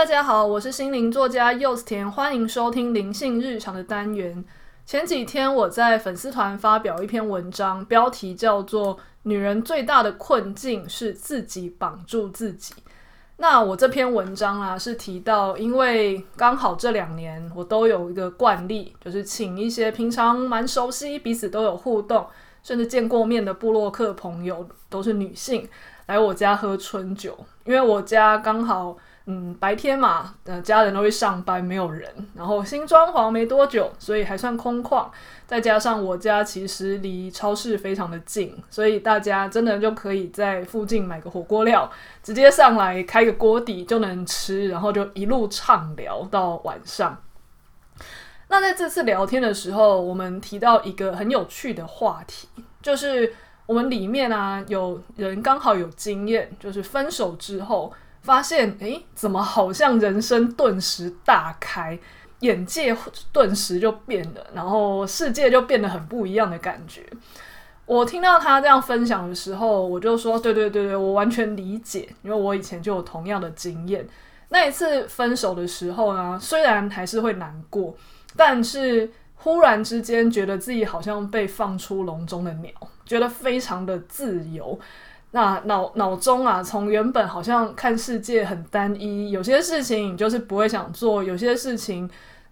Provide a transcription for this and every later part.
大家好，我是心灵作家柚子田，欢迎收听灵性日常的单元。前几天我在粉丝团发表一篇文章，标题叫做《女人最大的困境是自己绑住自己》。那我这篇文章啊，是提到，因为刚好这两年我都有一个惯例，就是请一些平常蛮熟悉、彼此都有互动，甚至见过面的部落客朋友，都是女性，来我家喝春酒，因为我家刚好。嗯，白天嘛，呃，家人都会上班，没有人。然后新装潢没多久，所以还算空旷。再加上我家其实离超市非常的近，所以大家真的就可以在附近买个火锅料，直接上来开个锅底就能吃，然后就一路畅聊到晚上。那在这次聊天的时候，我们提到一个很有趣的话题，就是我们里面啊有人刚好有经验，就是分手之后。发现，诶，怎么好像人生顿时大开，眼界顿时就变了，然后世界就变得很不一样的感觉。我听到他这样分享的时候，我就说，对对对对，我完全理解，因为我以前就有同样的经验。那一次分手的时候呢，虽然还是会难过，但是忽然之间觉得自己好像被放出笼中的鸟，觉得非常的自由。那脑脑中啊，从原本好像看世界很单一，有些事情就是不会想做，有些事情，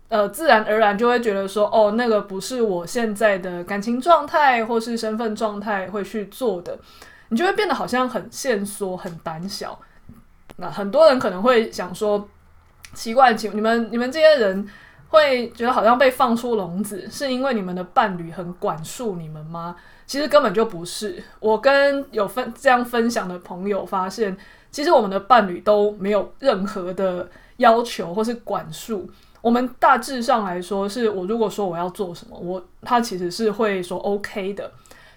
呃，自然而然就会觉得说，哦，那个不是我现在的感情状态或是身份状态会去做的，你就会变得好像很限缩、很胆小。那很多人可能会想说，奇怪，请你们你们这些人会觉得好像被放出笼子，是因为你们的伴侣很管束你们吗？其实根本就不是，我跟有分这样分享的朋友发现，其实我们的伴侣都没有任何的要求或是管束。我们大致上来说，是我如果说我要做什么，我他其实是会说 OK 的。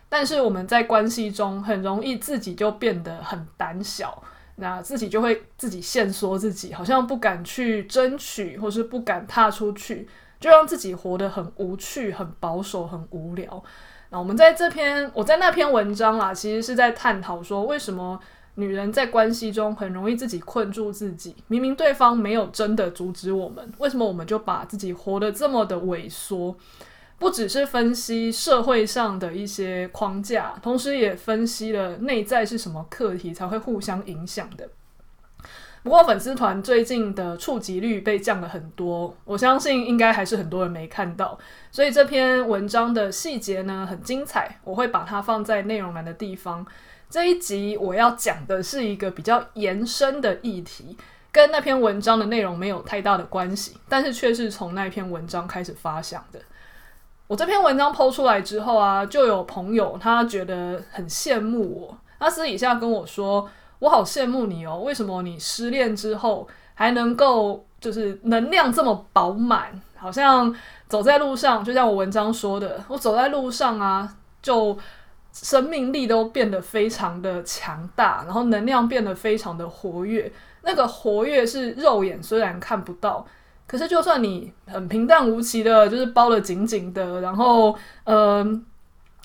但是我们在关系中很容易自己就变得很胆小，那自己就会自己限缩自己，好像不敢去争取，或是不敢踏出去，就让自己活得很无趣、很保守、很无聊。那我们在这篇，我在那篇文章啊，其实是在探讨说，为什么女人在关系中很容易自己困住自己？明明对方没有真的阻止我们，为什么我们就把自己活得这么的萎缩？不只是分析社会上的一些框架，同时也分析了内在是什么课题才会互相影响的。不过粉丝团最近的触及率被降了很多，我相信应该还是很多人没看到，所以这篇文章的细节呢很精彩，我会把它放在内容栏的地方。这一集我要讲的是一个比较延伸的议题，跟那篇文章的内容没有太大的关系，但是却是从那篇文章开始发想的。我这篇文章抛出来之后啊，就有朋友他觉得很羡慕我，他私底下跟我说。我好羡慕你哦！为什么你失恋之后还能够就是能量这么饱满？好像走在路上，就像我文章说的，我走在路上啊，就生命力都变得非常的强大，然后能量变得非常的活跃。那个活跃是肉眼虽然看不到，可是就算你很平淡无奇的，就是包得紧紧的，然后嗯。呃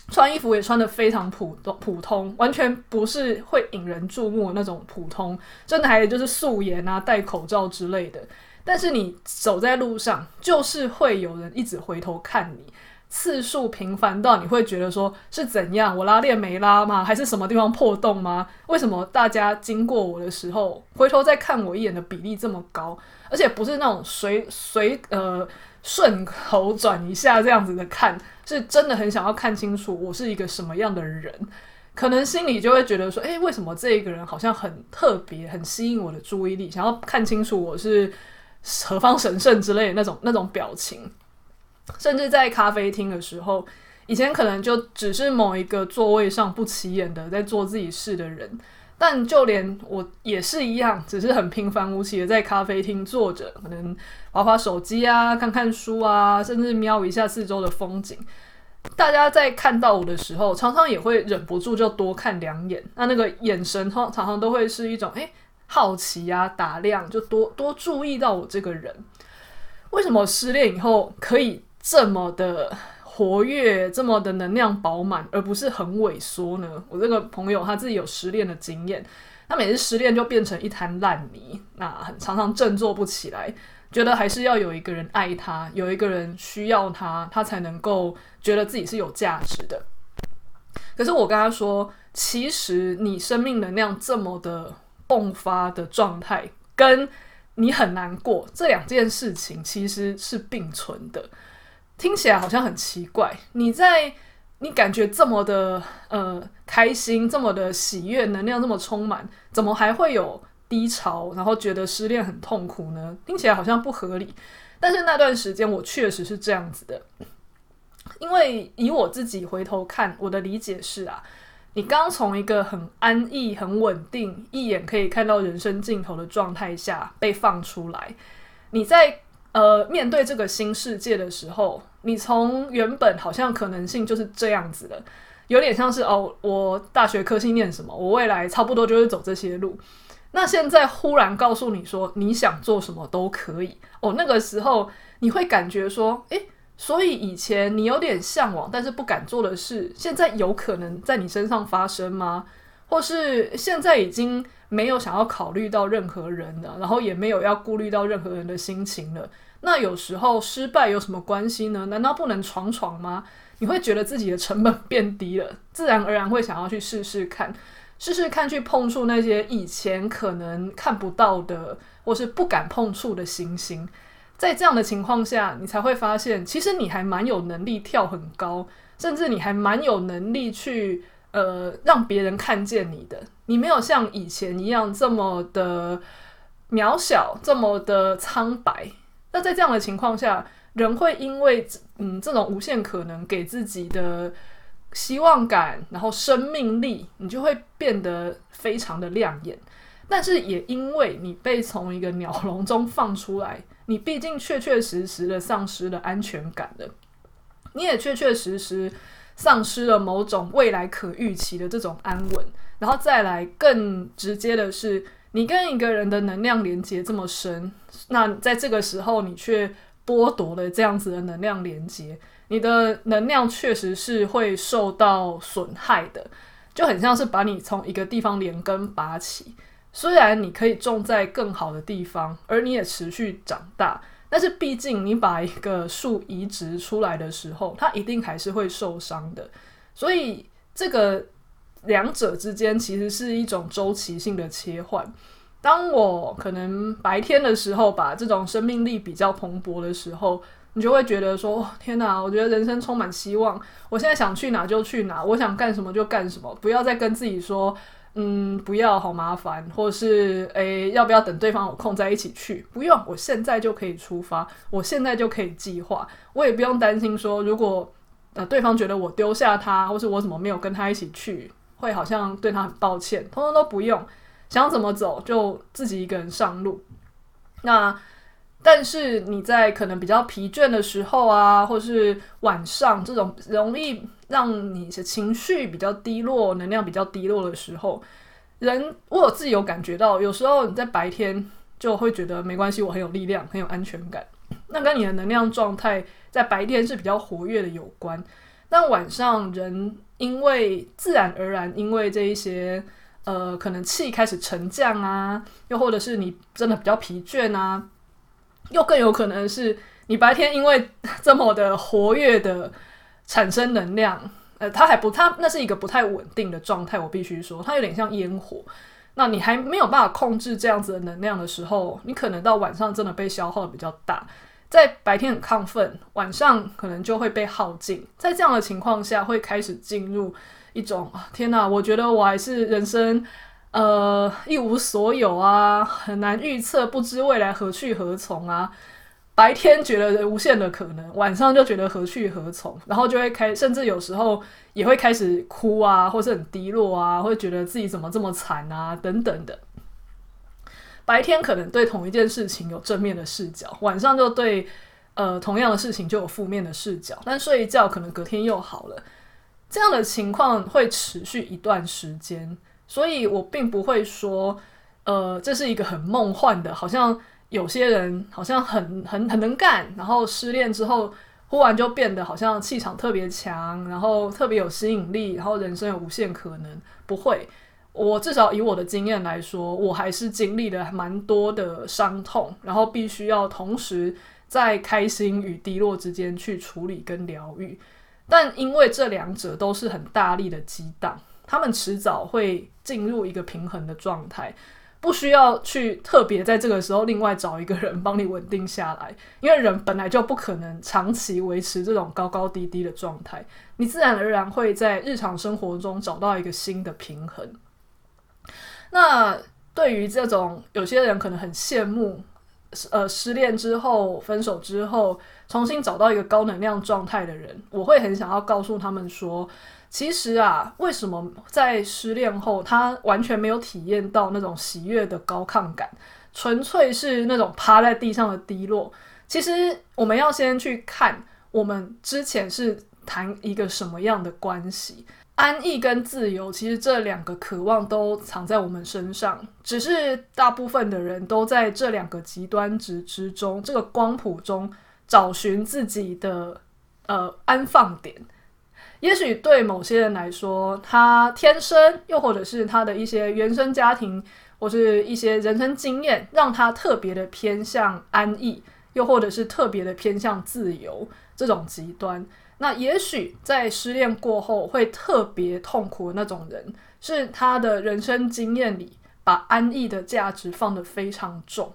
穿衣服也穿得非常普通，普通完全不是会引人注目那种普通，真的还有就是素颜啊、戴口罩之类的。但是你走在路上，就是会有人一直回头看你，次数频繁到你会觉得说是怎样？我拉链没拉吗？还是什么地方破洞吗？为什么大家经过我的时候回头再看我一眼的比例这么高？而且不是那种随随呃。顺口转一下这样子的看，是真的很想要看清楚我是一个什么样的人，可能心里就会觉得说，诶，为什么这个人好像很特别，很吸引我的注意力，想要看清楚我是何方神圣之类的那种那种表情。甚至在咖啡厅的时候，以前可能就只是某一个座位上不起眼的在做自己事的人。但就连我也是一样，只是很平凡无奇的在咖啡厅坐着，可能滑滑手机啊，看看书啊，甚至瞄一下四周的风景。大家在看到我的时候，常常也会忍不住就多看两眼。那那个眼神，常常常都会是一种诶，好奇啊，打量，就多多注意到我这个人。为什么失恋以后可以这么的？活跃这么的能量饱满，而不是很萎缩呢？我这个朋友他自己有失恋的经验，他每次失恋就变成一滩烂泥，那很常常振作不起来，觉得还是要有一个人爱他，有一个人需要他，他才能够觉得自己是有价值的。可是我跟他说，其实你生命能量这么的迸发的状态，跟你很难过这两件事情其实是并存的。听起来好像很奇怪，你在你感觉这么的呃开心，这么的喜悦，能量这么充满，怎么还会有低潮，然后觉得失恋很痛苦呢？听起来好像不合理。但是那段时间我确实是这样子的，因为以我自己回头看，我的理解是啊，你刚从一个很安逸、很稳定、一眼可以看到人生尽头的状态下被放出来，你在。呃，面对这个新世界的时候，你从原本好像可能性就是这样子的，有点像是哦，我大学科系念什么，我未来差不多就是走这些路。那现在忽然告诉你说，你想做什么都可以哦，那个时候你会感觉说，诶，所以以前你有点向往但是不敢做的事，现在有可能在你身上发生吗？或是现在已经没有想要考虑到任何人了，然后也没有要顾虑到任何人的心情了。那有时候失败有什么关系呢？难道不能闯闯吗？你会觉得自己的成本变低了，自然而然会想要去试试看，试试看去碰触那些以前可能看不到的，或是不敢碰触的行星。在这样的情况下，你才会发现，其实你还蛮有能力跳很高，甚至你还蛮有能力去呃让别人看见你的。你没有像以前一样这么的渺小，这么的苍白。那在这样的情况下，人会因为嗯这种无限可能给自己的希望感，然后生命力，你就会变得非常的亮眼。但是也因为你被从一个鸟笼中放出来，你毕竟确确实实的丧失了安全感了，你也确确实实丧失了某种未来可预期的这种安稳。然后再来更直接的是。你跟一个人的能量连接这么深，那在这个时候你却剥夺了这样子的能量连接，你的能量确实是会受到损害的，就很像是把你从一个地方连根拔起。虽然你可以种在更好的地方，而你也持续长大，但是毕竟你把一个树移植出来的时候，它一定还是会受伤的。所以这个。两者之间其实是一种周期性的切换。当我可能白天的时候，把这种生命力比较蓬勃的时候，你就会觉得说：“天哪，我觉得人生充满希望。我现在想去哪就去哪，我想干什么就干什么，不要再跟自己说，嗯，不要，好麻烦，或是诶，要不要等对方有空再一起去？不用，我现在就可以出发，我现在就可以计划，我也不用担心说，如果呃对方觉得我丢下他，或是我怎么没有跟他一起去。”会好像对他很抱歉，通通都不用，想怎么走就自己一个人上路。那但是你在可能比较疲倦的时候啊，或是晚上这种容易让你的情绪比较低落、能量比较低落的时候，人我有自己有感觉到，有时候你在白天就会觉得没关系，我很有力量，很有安全感。那跟你的能量状态在白天是比较活跃的有关，但晚上人。因为自然而然，因为这一些呃，可能气开始沉降啊，又或者是你真的比较疲倦啊，又更有可能是你白天因为这么的活跃的产生能量，呃，它还不，它那是一个不太稳定的状态，我必须说，它有点像烟火。那你还没有办法控制这样子的能量的时候，你可能到晚上真的被消耗的比较大。在白天很亢奋，晚上可能就会被耗尽。在这样的情况下，会开始进入一种天哪，我觉得我还是人生呃一无所有啊，很难预测，不知未来何去何从啊。白天觉得无限的可能，晚上就觉得何去何从，然后就会开，甚至有时候也会开始哭啊，或是很低落啊，会觉得自己怎么这么惨啊，等等的。白天可能对同一件事情有正面的视角，晚上就对呃同样的事情就有负面的视角。但睡一觉可能隔天又好了，这样的情况会持续一段时间。所以我并不会说，呃，这是一个很梦幻的，好像有些人好像很很很能干，然后失恋之后忽然就变得好像气场特别强，然后特别有吸引力，然后人生有无限可能。不会。我至少以我的经验来说，我还是经历了蛮多的伤痛，然后必须要同时在开心与低落之间去处理跟疗愈。但因为这两者都是很大力的激荡，他们迟早会进入一个平衡的状态，不需要去特别在这个时候另外找一个人帮你稳定下来，因为人本来就不可能长期维持这种高高低低的状态，你自然而然会在日常生活中找到一个新的平衡。那对于这种有些人可能很羡慕，呃，失恋之后、分手之后重新找到一个高能量状态的人，我会很想要告诉他们说，其实啊，为什么在失恋后他完全没有体验到那种喜悦的高亢感，纯粹是那种趴在地上的低落？其实我们要先去看我们之前是谈一个什么样的关系。安逸跟自由，其实这两个渴望都藏在我们身上，只是大部分的人都在这两个极端值之中，这个光谱中找寻自己的呃安放点。也许对某些人来说，他天生，又或者是他的一些原生家庭，或是一些人生经验，让他特别的偏向安逸，又或者是特别的偏向自由这种极端。那也许在失恋过后会特别痛苦的那种人，是他的人生经验里把安逸的价值放得非常重，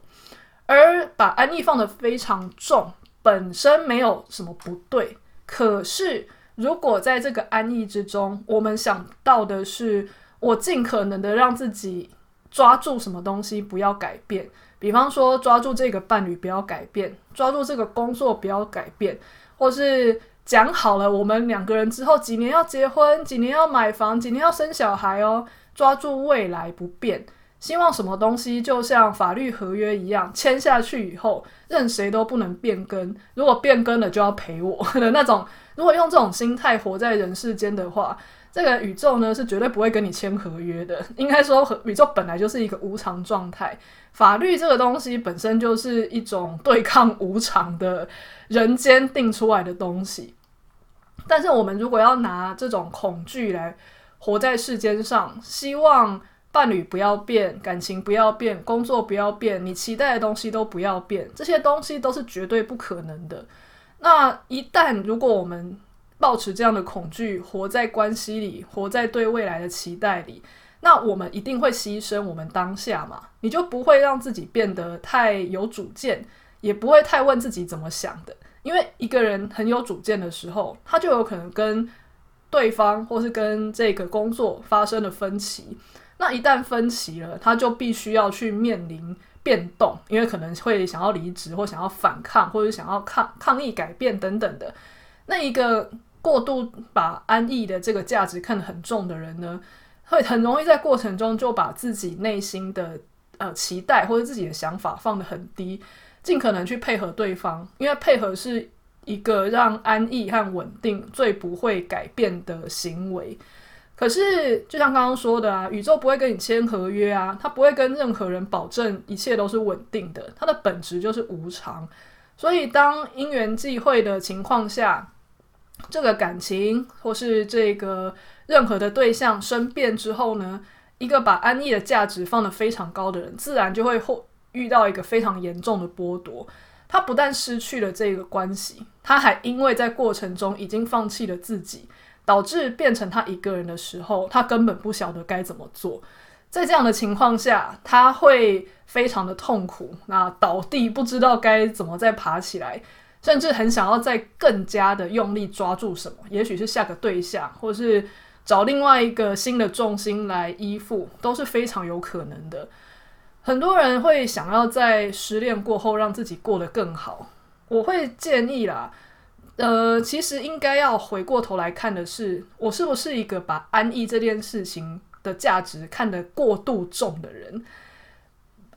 而把安逸放得非常重本身没有什么不对。可是如果在这个安逸之中，我们想到的是我尽可能的让自己抓住什么东西不要改变，比方说抓住这个伴侣不要改变，抓住这个工作不要改变，或是。讲好了，我们两个人之后几年要结婚，几年要买房，几年要生小孩哦。抓住未来不变，希望什么东西就像法律合约一样，签下去以后，任谁都不能变更。如果变更了，就要赔我的那种。如果用这种心态活在人世间的话，这个宇宙呢是绝对不会跟你签合约的。应该说，宇宙本来就是一个无常状态。法律这个东西本身就是一种对抗无常的人间定出来的东西。但是我们如果要拿这种恐惧来活在世间上，希望伴侣不要变，感情不要变，工作不要变，你期待的东西都不要变，这些东西都是绝对不可能的。那一旦如果我们抱持这样的恐惧，活在关系里，活在对未来的期待里，那我们一定会牺牲我们当下嘛？你就不会让自己变得太有主见，也不会太问自己怎么想的。因为一个人很有主见的时候，他就有可能跟对方或是跟这个工作发生了分歧。那一旦分歧了，他就必须要去面临变动，因为可能会想要离职，或想要反抗，或者想要抗抗议改变等等的。那一个过度把安逸的这个价值看得很重的人呢，会很容易在过程中就把自己内心的呃期待或者自己的想法放得很低。尽可能去配合对方，因为配合是一个让安逸和稳定最不会改变的行为。可是，就像刚刚说的啊，宇宙不会跟你签合约啊，它不会跟任何人保证一切都是稳定的，它的本质就是无常。所以，当因缘际会的情况下，这个感情或是这个任何的对象生变之后呢，一个把安逸的价值放得非常高的人，自然就会获。遇到一个非常严重的剥夺，他不但失去了这个关系，他还因为在过程中已经放弃了自己，导致变成他一个人的时候，他根本不晓得该怎么做。在这样的情况下，他会非常的痛苦，那倒地不知道该怎么再爬起来，甚至很想要再更加的用力抓住什么，也许是下个对象，或是找另外一个新的重心来依附，都是非常有可能的。很多人会想要在失恋过后让自己过得更好，我会建议啦，呃，其实应该要回过头来看的是，我是不是一个把安逸这件事情的价值看得过度重的人？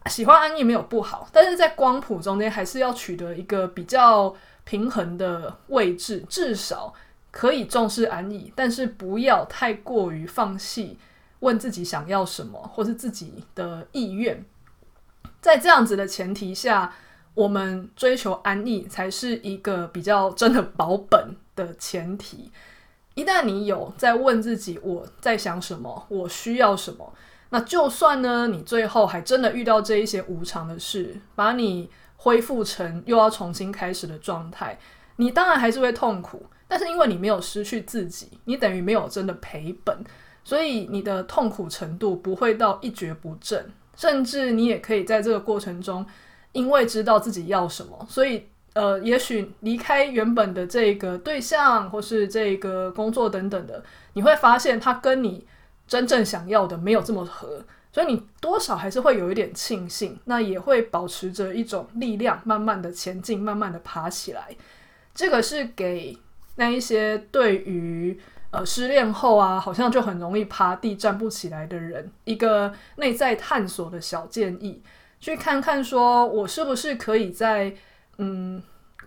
喜欢安逸没有不好，但是在光谱中间还是要取得一个比较平衡的位置，至少可以重视安逸，但是不要太过于放弃问自己想要什么，或是自己的意愿。在这样子的前提下，我们追求安逸才是一个比较真的保本的前提。一旦你有在问自己我在想什么，我需要什么，那就算呢，你最后还真的遇到这一些无常的事，把你恢复成又要重新开始的状态，你当然还是会痛苦。但是因为你没有失去自己，你等于没有真的赔本，所以你的痛苦程度不会到一蹶不振，甚至你也可以在这个过程中，因为知道自己要什么，所以呃，也许离开原本的这个对象或是这个工作等等的，你会发现它跟你真正想要的没有这么合，所以你多少还是会有一点庆幸，那也会保持着一种力量，慢慢的前进，慢慢的爬起来。这个是给。那一些对于呃失恋后啊，好像就很容易趴地站不起来的人，一个内在探索的小建议，去看看说我是不是可以在嗯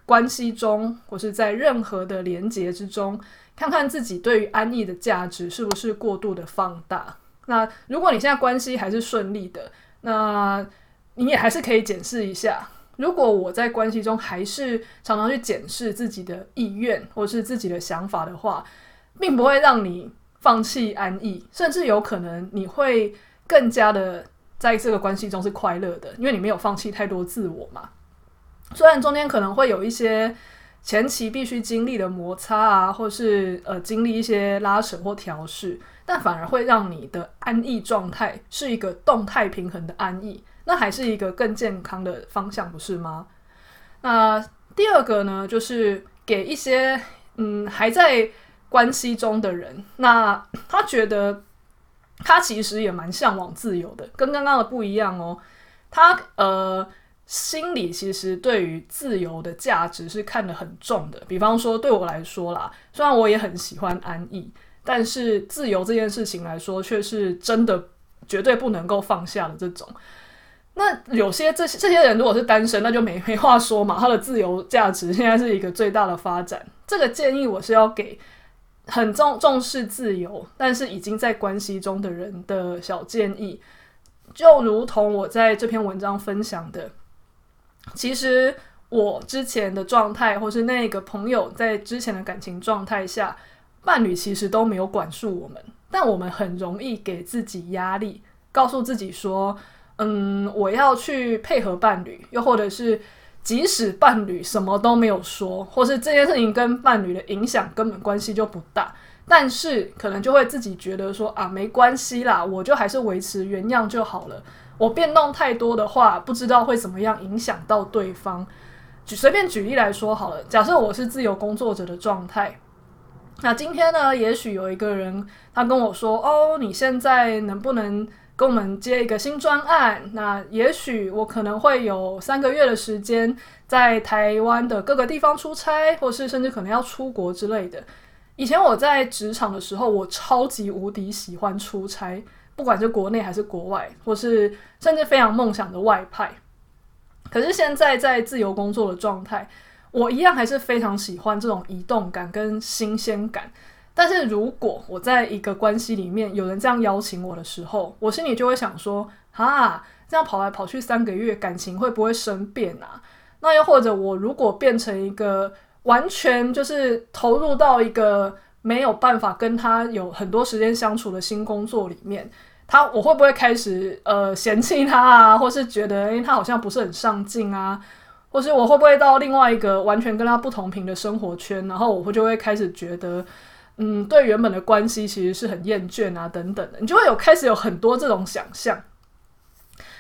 关系中，或是在任何的连结之中，看看自己对于安逸的价值是不是过度的放大。那如果你现在关系还是顺利的，那你也还是可以检视一下。如果我在关系中还是常常去检视自己的意愿或是自己的想法的话，并不会让你放弃安逸，甚至有可能你会更加的在这个关系中是快乐的，因为你没有放弃太多自我嘛。虽然中间可能会有一些前期必须经历的摩擦啊，或是呃经历一些拉扯或调试，但反而会让你的安逸状态是一个动态平衡的安逸。那还是一个更健康的方向，不是吗？那第二个呢，就是给一些嗯还在关系中的人，那他觉得他其实也蛮向往自由的，跟刚刚的不一样哦。他呃心里其实对于自由的价值是看得很重的。比方说对我来说啦，虽然我也很喜欢安逸，但是自由这件事情来说，却是真的绝对不能够放下的这种。那有些这些这些人如果是单身，那就没没话说嘛。他的自由价值现在是一个最大的发展。这个建议我是要给很重重视自由，但是已经在关系中的人的小建议。就如同我在这篇文章分享的，其实我之前的状态，或是那个朋友在之前的感情状态下，伴侣其实都没有管束我们，但我们很容易给自己压力，告诉自己说。嗯，我要去配合伴侣，又或者是即使伴侣什么都没有说，或是这件事情跟伴侣的影响根本关系就不大，但是可能就会自己觉得说啊，没关系啦，我就还是维持原样就好了。我变动太多的话，不知道会怎么样影响到对方。举随便举例来说好了，假设我是自由工作者的状态，那今天呢，也许有一个人他跟我说，哦，你现在能不能？跟我们接一个新专案，那也许我可能会有三个月的时间在台湾的各个地方出差，或是甚至可能要出国之类的。以前我在职场的时候，我超级无敌喜欢出差，不管是国内还是国外，或是甚至非常梦想的外派。可是现在在自由工作的状态，我一样还是非常喜欢这种移动感跟新鲜感。但是如果我在一个关系里面有人这样邀请我的时候，我心里就会想说：啊，这样跑来跑去三个月，感情会不会生变啊？那又或者我如果变成一个完全就是投入到一个没有办法跟他有很多时间相处的新工作里面，他我会不会开始呃嫌弃他啊，或是觉得诶他好像不是很上进啊？或是我会不会到另外一个完全跟他不同频的生活圈，然后我会就会开始觉得。嗯，对原本的关系其实是很厌倦啊，等等的，你就会有开始有很多这种想象。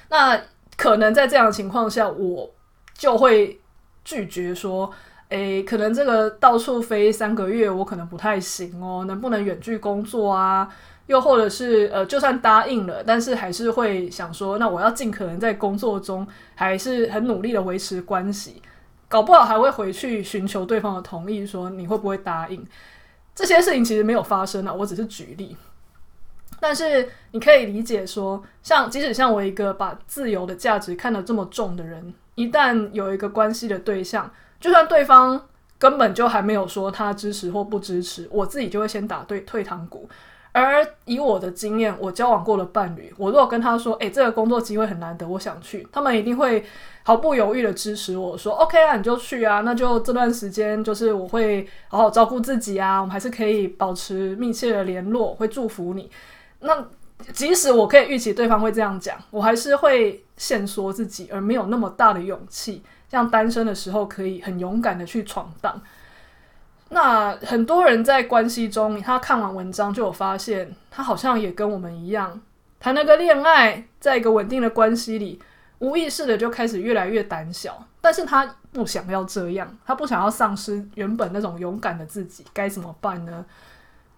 那可能在这样的情况下，我就会拒绝说，诶，可能这个到处飞三个月，我可能不太行哦，能不能远距工作啊？又或者是呃，就算答应了，但是还是会想说，那我要尽可能在工作中还是很努力的维持关系，搞不好还会回去寻求对方的同意，说你会不会答应？这些事情其实没有发生啊，我只是举例。但是你可以理解说，像即使像我一个把自由的价值看得这么重的人，一旦有一个关系的对象，就算对方根本就还没有说他支持或不支持，我自己就会先打对退堂鼓。而以我的经验，我交往过的伴侣，我如果跟他说：“诶，这个工作机会很难得，我想去。”他们一定会毫不犹豫的支持我说：“OK 啊，你就去啊，那就这段时间就是我会好好照顾自己啊，我们还是可以保持密切的联络，会祝福你。”那即使我可以预期对方会这样讲，我还是会限缩自己，而没有那么大的勇气，像单身的时候可以很勇敢的去闯荡。那很多人在关系中，他看完文章就有发现，他好像也跟我们一样，谈了个恋爱，在一个稳定的关系里，无意识的就开始越来越胆小。但是他不想要这样，他不想要丧失原本那种勇敢的自己，该怎么办呢？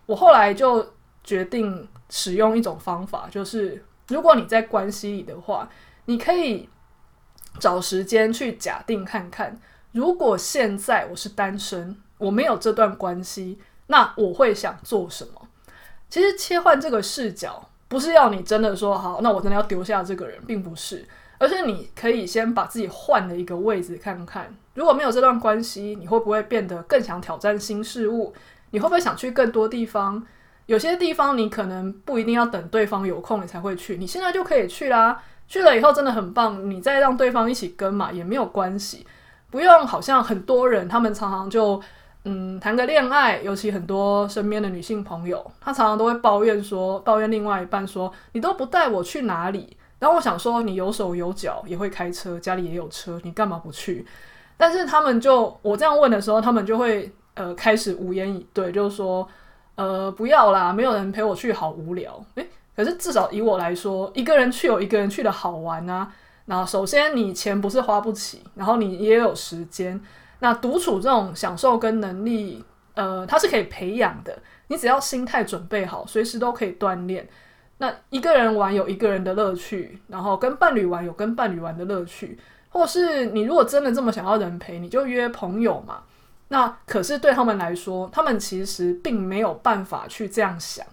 我后来就决定使用一种方法，就是如果你在关系里的话，你可以找时间去假定看看，如果现在我是单身。我没有这段关系，那我会想做什么？其实切换这个视角，不是要你真的说好，那我真的要丢下这个人，并不是，而是你可以先把自己换了一个位置看看，如果没有这段关系，你会不会变得更想挑战新事物？你会不会想去更多地方？有些地方你可能不一定要等对方有空你才会去，你现在就可以去啦。去了以后真的很棒，你再让对方一起跟嘛，也没有关系，不用好像很多人他们常常就。嗯，谈个恋爱，尤其很多身边的女性朋友，她常常都会抱怨说，抱怨另外一半说，你都不带我去哪里？然后我想说，你有手有脚，也会开车，家里也有车，你干嘛不去？但是他们就我这样问的时候，他们就会呃开始无言以对，就是说，呃不要啦，没有人陪我去，好无聊。诶，可是至少以我来说，一个人去有一个人去的好玩啊。那首先你钱不是花不起，然后你也有时间。那独处这种享受跟能力，呃，它是可以培养的。你只要心态准备好，随时都可以锻炼。那一个人玩有一个人的乐趣，然后跟伴侣玩有跟伴侣玩的乐趣，或是你如果真的这么想要人陪，你就约朋友嘛。那可是对他们来说，他们其实并没有办法去这样想，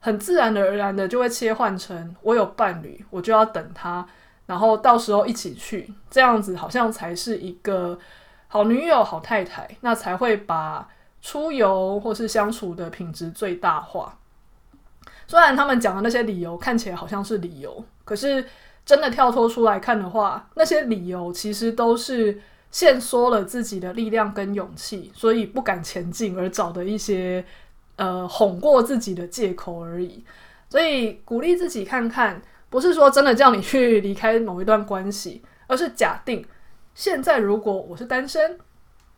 很自然而然的就会切换成我有伴侣，我就要等他，然后到时候一起去，这样子好像才是一个。好女友、好太太，那才会把出游或是相处的品质最大化。虽然他们讲的那些理由看起来好像是理由，可是真的跳脱出来看的话，那些理由其实都是限缩了自己的力量跟勇气，所以不敢前进而找的一些呃哄过自己的借口而已。所以鼓励自己看看，不是说真的叫你去离开某一段关系，而是假定。现在如果我是单身，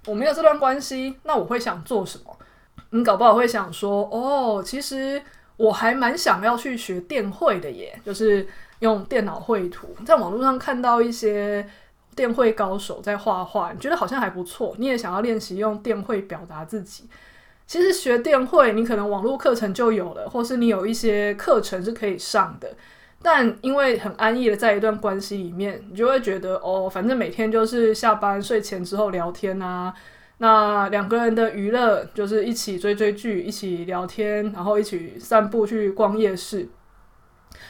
我没有这段关系，那我会想做什么？你搞不好会想说，哦，其实我还蛮想要去学电绘的耶，就是用电脑绘图，在网络上看到一些电绘高手在画画，你觉得好像还不错，你也想要练习用电绘表达自己。其实学电绘，你可能网络课程就有了，或是你有一些课程是可以上的。但因为很安逸的在一段关系里面，你就会觉得哦，反正每天就是下班睡前之后聊天啊，那两个人的娱乐就是一起追追剧，一起聊天，然后一起散步去逛夜市，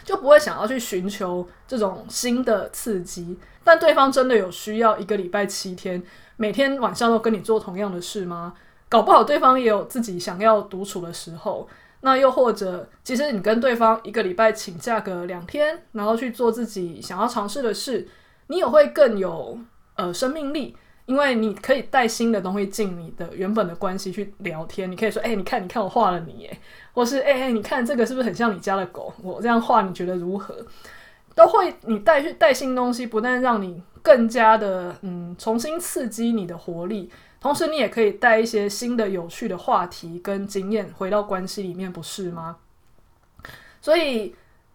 就不会想要去寻求这种新的刺激。但对方真的有需要一个礼拜七天，每天晚上都跟你做同样的事吗？搞不好对方也有自己想要独处的时候。那又或者，其实你跟对方一个礼拜请假个两天，然后去做自己想要尝试的事，你也会更有呃生命力，因为你可以带新的东西进你的原本的关系去聊天。你可以说，哎、你看，你看我画了你耶，或是哎哎、你看这个是不是很像你家的狗？我这样画你觉得如何？都会你带去带新东西，不但让你更加的嗯重新刺激你的活力。同时，你也可以带一些新的、有趣的话题跟经验回到关系里面，不是吗？所以，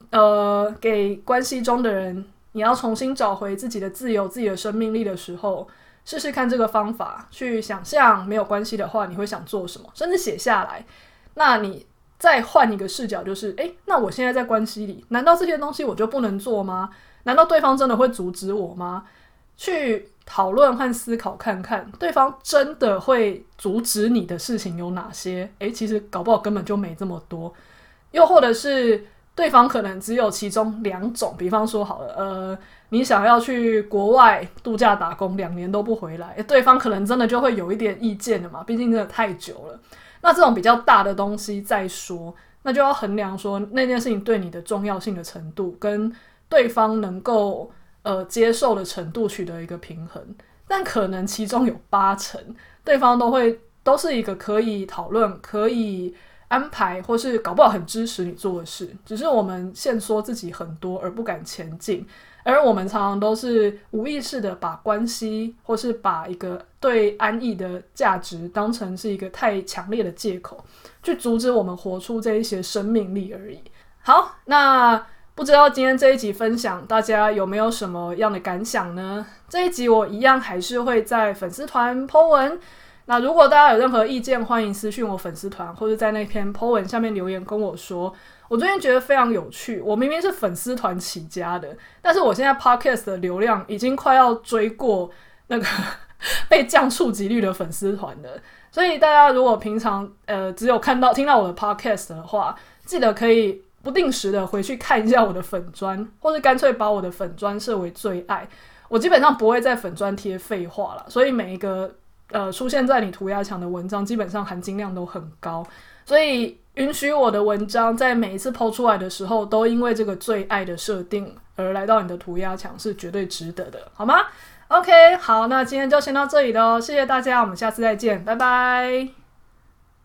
呃，给关系中的人，你要重新找回自己的自由、自己的生命力的时候，试试看这个方法，去想象没有关系的话，你会想做什么，甚至写下来。那你再换一个视角，就是，诶，那我现在在关系里，难道这些东西我就不能做吗？难道对方真的会阻止我吗？去。讨论和思考，看看对方真的会阻止你的事情有哪些？诶，其实搞不好根本就没这么多。又或者是对方可能只有其中两种，比方说好了，呃，你想要去国外度假打工，两年都不回来，诶，对方可能真的就会有一点意见了嘛。毕竟真的太久了。那这种比较大的东西再说，那就要衡量说那件事情对你的重要性的程度，跟对方能够。呃，接受的程度取得一个平衡，但可能其中有八成对方都会都是一个可以讨论、可以安排，或是搞不好很支持你做的事，只是我们限缩自己很多而不敢前进。而我们常常都是无意识的把关系，或是把一个对安逸的价值当成是一个太强烈的借口，去阻止我们活出这一些生命力而已。好，那不知道今天这一集分享，大家有没有什么样的感想呢？这一集我一样还是会在粉丝团 po 文。那如果大家有任何意见，欢迎私讯我粉丝团，或者在那篇 po 文下面留言跟我说。我最近觉得非常有趣。我明明是粉丝团起家的，但是我现在 podcast 的流量已经快要追过那个 被降触及率的粉丝团了。所以大家如果平常呃只有看到听到我的 podcast 的话，记得可以不定时的回去看一下我的粉砖，或是干脆把我的粉砖设为最爱。我基本上不会在粉砖贴废话了，所以每一个呃出现在你涂鸦墙的文章，基本上含金量都很高，所以。允许我的文章在每一次抛出来的时候，都因为这个最爱的设定而来到你的涂鸦墙，是绝对值得的，好吗？OK，好，那今天就先到这里喽，谢谢大家，我们下次再见，拜拜。